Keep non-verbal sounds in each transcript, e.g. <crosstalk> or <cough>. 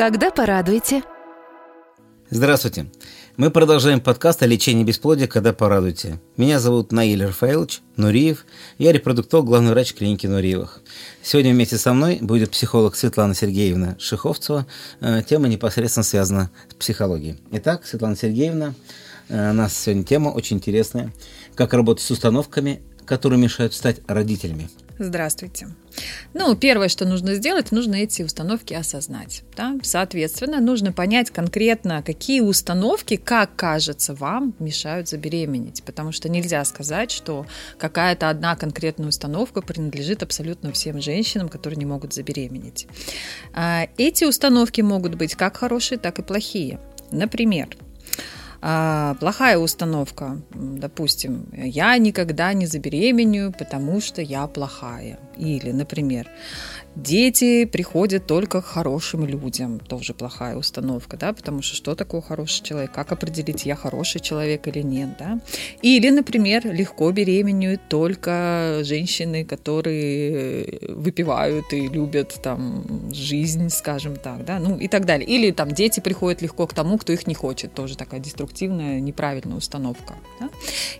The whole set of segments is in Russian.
Когда порадуете? Здравствуйте. Мы продолжаем подкаст о лечении бесплодия «Когда порадуете». Меня зовут Наиль Рафаилович Нуриев. Я репродуктолог, главный врач клиники Нуриевых. Сегодня вместе со мной будет психолог Светлана Сергеевна Шиховцева. Э, тема непосредственно связана с психологией. Итак, Светлана Сергеевна, э, у нас сегодня тема очень интересная. Как работать с установками, которые мешают стать родителями. Здравствуйте. Ну, первое, что нужно сделать, нужно эти установки осознать. Да? Соответственно, нужно понять конкретно, какие установки, как кажется вам, мешают забеременеть. Потому что нельзя сказать, что какая-то одна конкретная установка принадлежит абсолютно всем женщинам, которые не могут забеременеть. А, эти установки могут быть как хорошие, так и плохие. Например, а, плохая установка, допустим, я никогда не забеременю, потому что я плохая. Или, например, Дети приходят только к хорошим людям. Тоже плохая установка, да, потому что что такое хороший человек? Как определить, я хороший человек или нет, да? Или, например, легко беременеют только женщины, которые выпивают и любят там жизнь, скажем так, да, ну и так далее. Или там дети приходят легко к тому, кто их не хочет. Тоже такая деструктивная, неправильная установка. Да?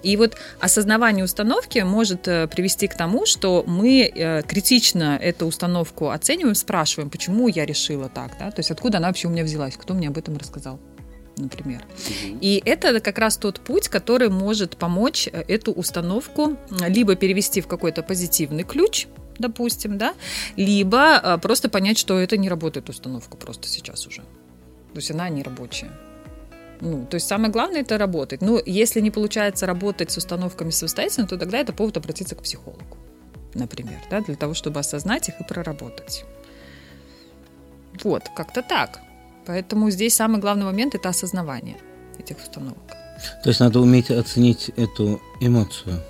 И вот осознавание установки может э, привести к тому, что мы э, критично эту установку оцениваем, спрашиваем, почему я решила так, да, то есть откуда она вообще у меня взялась, кто мне об этом рассказал например. Угу. И это как раз тот путь, который может помочь э, эту установку либо перевести в какой-то позитивный ключ, допустим, да, либо э, просто понять, что это не работает установка просто сейчас уже. То есть она не рабочая. Ну, то есть самое главное это работать. Но если не получается работать с установками самостоятельно, то тогда это повод обратиться к психологу например, да, для того, чтобы осознать их и проработать. Вот, как-то так. Поэтому здесь самый главный момент – это осознавание этих установок. То есть надо уметь оценить эту эмоцию.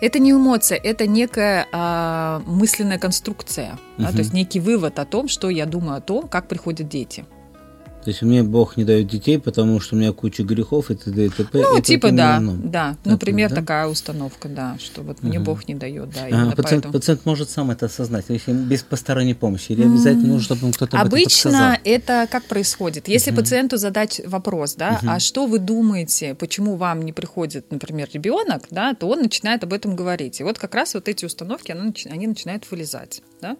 Это не эмоция, это некая а, мысленная конструкция, угу. да, то есть некий вывод о том, что я думаю о том, как приходят дети. То есть мне Бог не дает детей, потому что у меня куча грехов и т.д. и т.п. Ну, это типа да, да. Например, да? такая установка, да, что вот мне угу. Бог не дает, да. А, пациент, поэтому... пациент может сам это осознать, если без посторонней помощи, или обязательно нужно, чтобы кто-то Обычно это как происходит? Если угу. пациенту задать вопрос, да, угу. а что вы думаете, почему вам не приходит, например, ребенок, да, то он начинает об этом говорить. И вот как раз вот эти установки, они начинают вылезать, да.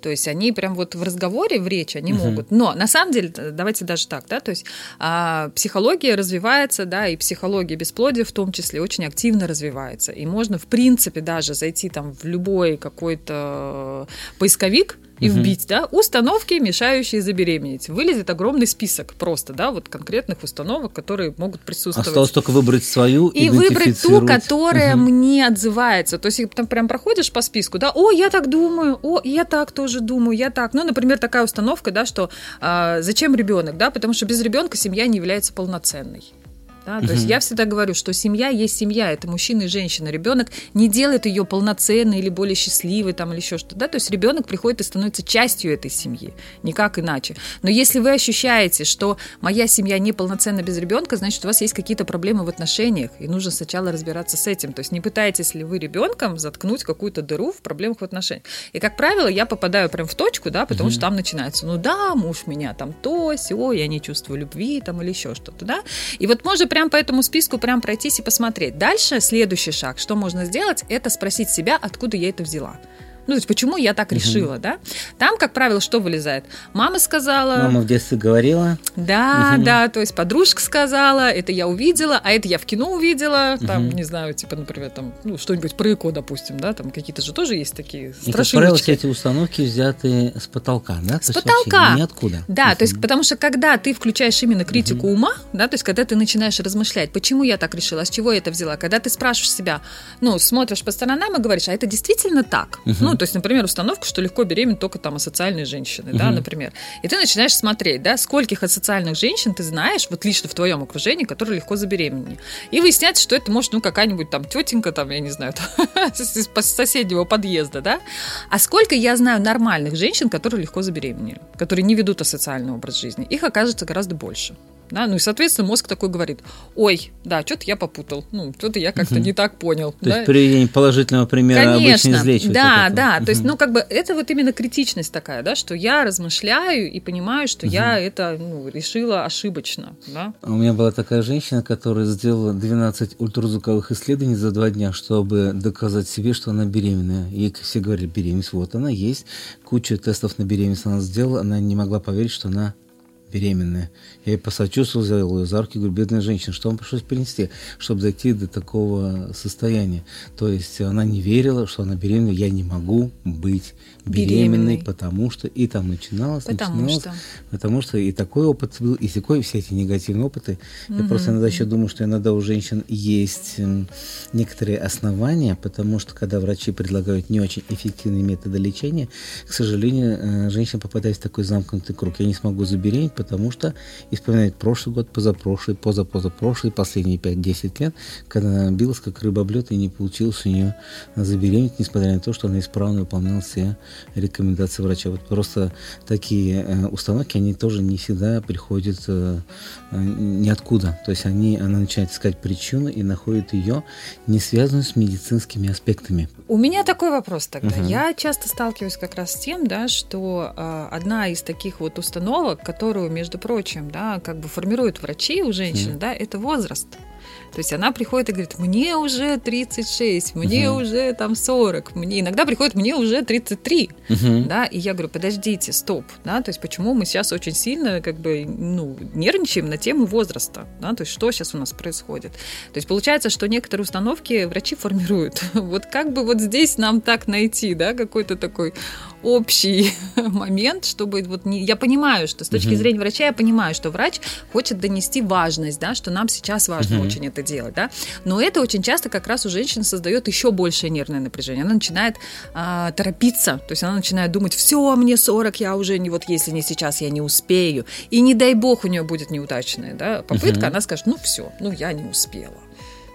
То есть они прям вот в разговоре, в речи они угу. могут. Но на самом деле, давайте давайте даже так, да, то есть а, психология развивается, да, и психология бесплодия в том числе очень активно развивается, и можно, в принципе, даже зайти там в любой какой-то поисковик, и угу. вбить, да, установки, мешающие забеременеть. Вылезет огромный список просто, да, вот конкретных установок, которые могут присутствовать. Осталось только выбрать свою и выбрать ту, которая угу. мне отзывается. То есть там прям проходишь по списку, да, о, я так думаю, о, я так тоже думаю, я так. Ну, например, такая установка, да, что а, зачем ребенок, да, потому что без ребенка семья не является полноценной. Да? То угу. есть я всегда говорю, что семья есть семья, это мужчина и женщина. Ребенок не делает ее полноценной или более счастливой там, или еще что-то. Да? То есть ребенок приходит и становится частью этой семьи, никак иначе. Но если вы ощущаете, что моя семья не полноценна без ребенка, значит, у вас есть какие-то проблемы в отношениях, и нужно сначала разбираться с этим. То есть не пытаетесь ли вы ребенком заткнуть какую-то дыру в проблемах в отношениях. И, как правило, я попадаю прям в точку, да, потому угу. что там начинается, ну да, муж меня там то, сё, я не чувствую любви там или еще что-то, да. И вот можно прям по этому списку прям пройтись и посмотреть. Дальше следующий шаг, что можно сделать, это спросить себя, откуда я это взяла. Ну, то есть, почему я так решила, угу. да? Там, как правило, что вылезает? Мама сказала... Мама в детстве говорила. Да, угу. да, то есть подружка сказала, это я увидела, а это я в кино увидела, там, угу. не знаю, типа, например, там, ну, что-нибудь про ЭКО, допустим, да, там какие-то же тоже есть такие страшилочки. И, как правило, все эти установки взяты с потолка, да? С то потолка. ниоткуда. Да, то есть, потому что, когда ты включаешь именно критику угу. ума, да, то есть, когда ты начинаешь размышлять, почему я так решила, с чего я это взяла, когда ты спрашиваешь себя, ну, смотришь по сторонам и говоришь, а это действительно так? Угу. Ну, то есть, например, установка, что легко беременеть только там асоциальные женщины, угу. да, например. И ты начинаешь смотреть, да, скольких асоциальных женщин ты знаешь, вот лично в твоем окружении, которые легко забеременели. И выясняется, что это может, ну, какая-нибудь там тетенька, там, я не знаю, <laughs> из соседнего подъезда, да. А сколько я знаю нормальных женщин, которые легко забеременели, которые не ведут асоциальный образ жизни. Их окажется гораздо больше. Да? Ну и, соответственно, мозг такой говорит, ой, да, что-то я попутал, ну, что-то я как-то угу. не так понял. То да? есть приведение положительного примера Конечно, обычно излечивает да, да, Да, то есть, ну, как бы это вот именно критичность такая, да, что я размышляю и понимаю, что я это ну, решила ошибочно, да. У меня была такая женщина, которая сделала 12 ультразвуковых исследований за два дня, чтобы доказать себе, что она беременная. Ей все говорили, беременность, вот она есть. Кучу тестов на беременность она сделала, она не могла поверить, что она беременная. Я ей посочувствовал, взял ее за руки, говорю, бедная женщина, что вам пришлось перенести, чтобы дойти до такого состояния. То есть она не верила, что она беременна, я не могу быть беременной, беременной. потому что и там начиналось, потому начиналось, что. потому что и такой опыт был, и такой, все эти негативные опыты. Угу. Я просто иногда еще думаю, что иногда у женщин есть некоторые основания, потому что когда врачи предлагают не очень эффективные методы лечения, к сожалению, э, женщина попадает в такой замкнутый круг. Я не смогу забеременеть, потому что и вспоминает прошлый год, позапрошлый, позапозапрошлый, последние 5-10 лет, когда она билась как рыба об лед, и не получилось у нее забеременеть, несмотря на то, что она исправно выполняла все рекомендации врача. Вот просто такие э, установки, они тоже не всегда приходят э, ниоткуда. То есть они, она начинает искать причину и находит ее, не связанную с медицинскими аспектами. У меня такой вопрос тогда. Угу. Я часто сталкиваюсь как раз с тем, да, что э, одна из таких вот установок, которую, между прочим, да, как бы формируют врачи у женщин, угу. да, это возраст. То есть она приходит и говорит, мне уже 36, мне угу. уже там 40, мне иногда приходит, мне уже 33, угу. да, и я говорю, подождите, стоп, да, то есть почему мы сейчас очень сильно как бы, ну, нервничаем на тему возраста, да, то есть что сейчас у нас происходит. То есть получается, что некоторые установки врачи формируют. <laughs> Вот как бы вот здесь нам так найти, да, какой-то такой общий <laughs> момент, чтобы вот не... я понимаю, что с точки uh-huh. зрения врача я понимаю, что врач хочет донести важность, да, что нам сейчас важно uh-huh. очень это делать, да, но это очень часто как раз у женщин создает еще большее нервное напряжение. Она начинает а, торопиться, то есть она начинает думать, все, мне 40, я уже не вот если не сейчас, я не успею, и не дай бог у нее будет неудачная, да, попытка, uh-huh. она скажет, ну все, ну я не успела.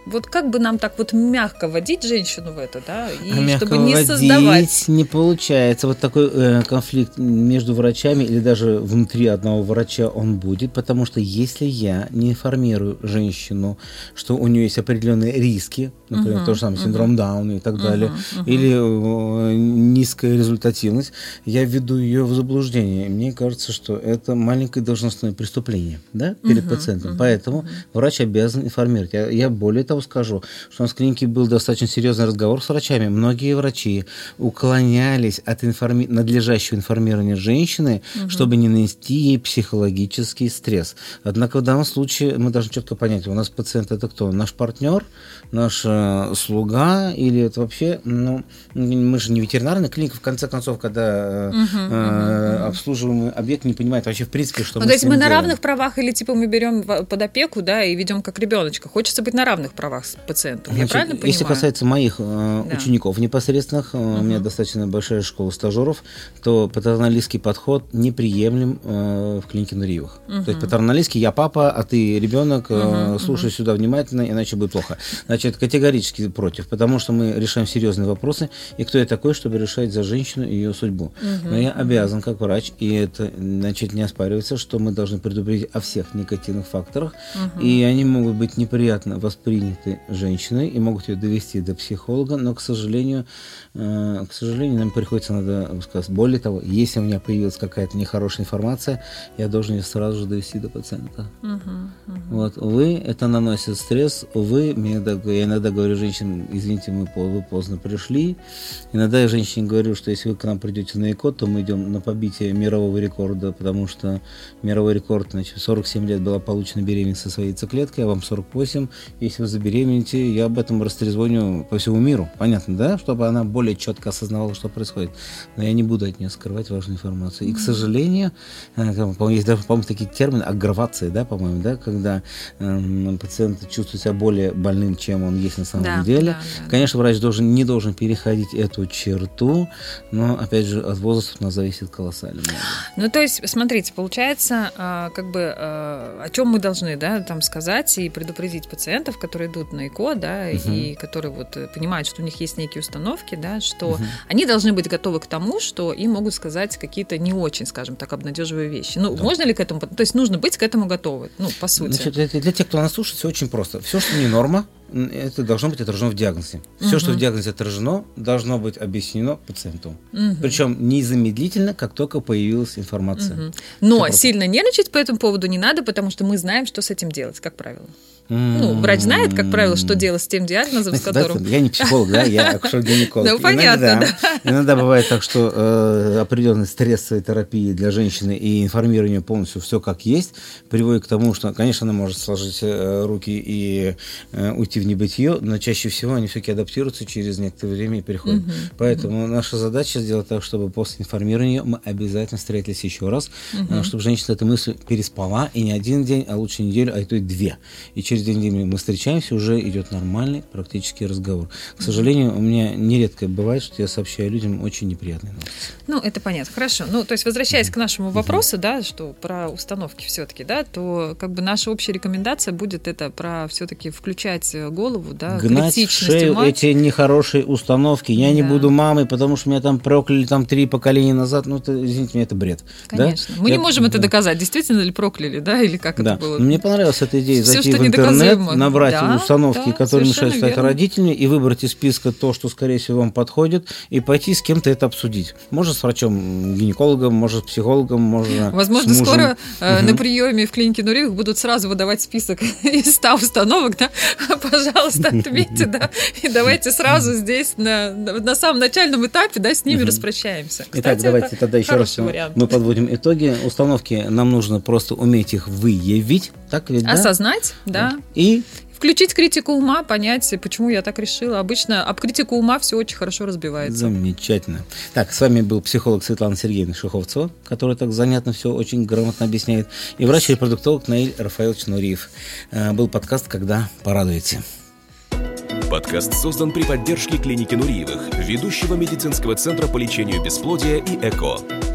Вот как бы нам так вот мягко водить женщину в это, да, и а чтобы не создавать. Не получается. Вот такой э, конфликт между врачами или даже внутри одного врача он будет, потому что если я не информирую женщину, что у нее есть определенные риски, например, uh-huh, то же uh-huh. синдром Дауна и так далее, uh-huh. или э, низкая результативность, я веду ее в заблуждение. И мне кажется, что это маленькое должностное преступление, да, перед uh-huh, пациентом. Uh-huh, Поэтому врач обязан информировать. Я, я более того того скажу, что у нас в клинике был достаточно серьезный разговор с врачами. Многие врачи уклонялись от информи... надлежащего информирования женщины, угу. чтобы не нанести ей психологический стресс. Однако в данном случае мы должны четко понять, у нас пациент это кто? Наш партнер, наш э, слуга или это вообще, ну, мы же не ветеринарная клиника, в конце концов, когда угу, э, угу. обслуживаемый объект не понимает вообще в принципе, что ну, мы То есть мы делаем. на равных правах или типа мы берем под опеку, да, и ведем как ребеночка. Хочется быть на равных правах правах пациентов. Значит, Я правильно понимаю? Если касается моих э, да. учеников непосредственных, э, угу. у меня достаточно большая школа стажеров, то патерналистский подход неприемлем э, в клинике на Ривах. Угу. То есть патерналистский я папа, а ты ребенок, э, угу. слушай угу. сюда внимательно, иначе будет плохо. Значит, категорически против, потому что мы решаем серьезные вопросы, и кто я такой, чтобы решать за женщину ее судьбу. Угу. Но я обязан, как врач, и это значит не оспаривается, что мы должны предупредить о всех негативных факторах, угу. и они могут быть неприятно восприняты этой женщиной и могут ее довести до психолога, но, к сожалению, э, к сожалению, нам приходится, надо сказать, более того, если у меня появилась какая-то нехорошая информация, я должен ее сразу же довести до пациента. Uh-huh, uh-huh. Вот, увы, это наносит стресс, увы, мне иногда, я иногда говорю женщинам, извините, мы вы поздно пришли, иногда я женщине говорю, что если вы к нам придете на ЭКО, то мы идем на побитие мирового рекорда, потому что мировой рекорд, значит, 47 лет была получена беременность со своей яйцеклеткой, а вам 48, если вы забеременеете, я об этом растрезвоню по всему миру. Понятно, да? Чтобы она более четко осознавала, что происходит. Но я не буду от нее скрывать важную информацию. И, к сожалению, э, есть даже, по-моему, такие термины, аггравации, да, по-моему, да, когда э, пациент чувствует себя более больным, чем он есть на самом да, деле. Да, да, Конечно, врач должен, не должен переходить эту черту, но, опять же, от возраста у нас зависит колоссально. Ну, то есть, смотрите, получается, а, как бы, а, о чем мы должны, да, там сказать и предупредить пациентов, которые идут на ЭКО, да, угу. и которые вот э, понимают, что у них есть некие установки, да, что угу. они должны быть готовы к тому, что им могут сказать какие-то не очень, скажем так, обнадеживающие вещи. Ну, да. можно ли к этому, то есть нужно быть к этому готовы, ну, по сути. Значит, для, для тех, кто нас слушает, все очень просто. Все, что не норма, это должно быть отражено в диагнозе. Все, что в диагнозе отражено, должно быть объяснено пациенту. Причем незамедлительно, как только появилась информация. Но сильно нервничать по этому поводу не надо, потому что мы знаем, что с этим делать, как правило. Ну, врач знает, как правило, что делать с тем диагнозом, с которым... Я не психолог, да, я <laughs> акушер-гинеколог. Ну, понятно, да. Иногда бывает так, что э, определенная стрессовая терапия для женщины и информирование полностью все как есть приводит к тому, что, конечно, она может сложить э, руки и э, уйти в небытие, но чаще всего они все-таки адаптируются через некоторое время и переходят. Поэтому наша задача сделать так, чтобы после информирования мы обязательно встретились еще раз, чтобы женщина эту мысль переспала и не один день, а лучше неделю, а и то и две. И через через две недели мы встречаемся, уже идет нормальный практический разговор. К сожалению, у меня нередко бывает, что я сообщаю людям очень неприятные новости. Ну, это понятно. Хорошо. Ну, то есть, возвращаясь mm-hmm. к нашему вопросу, mm-hmm. да, что про установки все-таки, да, то как бы наша общая рекомендация будет это про все-таки включать голову, да, Гнать в шею мать. эти нехорошие установки. Я да. не буду мамой, потому что меня там прокляли там три поколения назад. Ну, это, извините меня, это бред. Конечно. Да? Мы я, не можем да. это доказать, действительно ли прокляли, да, или как да. это было. Мне понравилась эта идея Все, зайти в интернет интернет, набрать да, установки, да, которые мешают стать верно. родителями, и выбрать из списка то, что, скорее всего, вам подходит, и пойти с кем-то это обсудить. Может, с врачом-гинекологом, может, с психологом, можно Возможно, с скоро угу. на приеме в клинике Нуривых будут сразу выдавать список <laughs> из 100 установок, да, <laughs> пожалуйста, отметьте, да, и давайте сразу здесь на, на самом начальном этапе, да, с ними угу. распрощаемся. Кстати, Итак, давайте тогда еще раз вариант. мы подводим итоги. Установки нам нужно просто уметь их выявить, так ведь, да? Осознать, да. И Включить критику ума, понять, почему я так решила. Обычно об критику ума все очень хорошо разбивается. Замечательно. Так, с вами был психолог Светлана Сергеевна Шуховцова, которая так занятно все очень грамотно объясняет, и врач-репродуктолог Наиль Рафаэлович Нуриев. Э, был подкаст «Когда порадуете». Подкаст создан при поддержке клиники Нуриевых, ведущего медицинского центра по лечению бесплодия и ЭКО.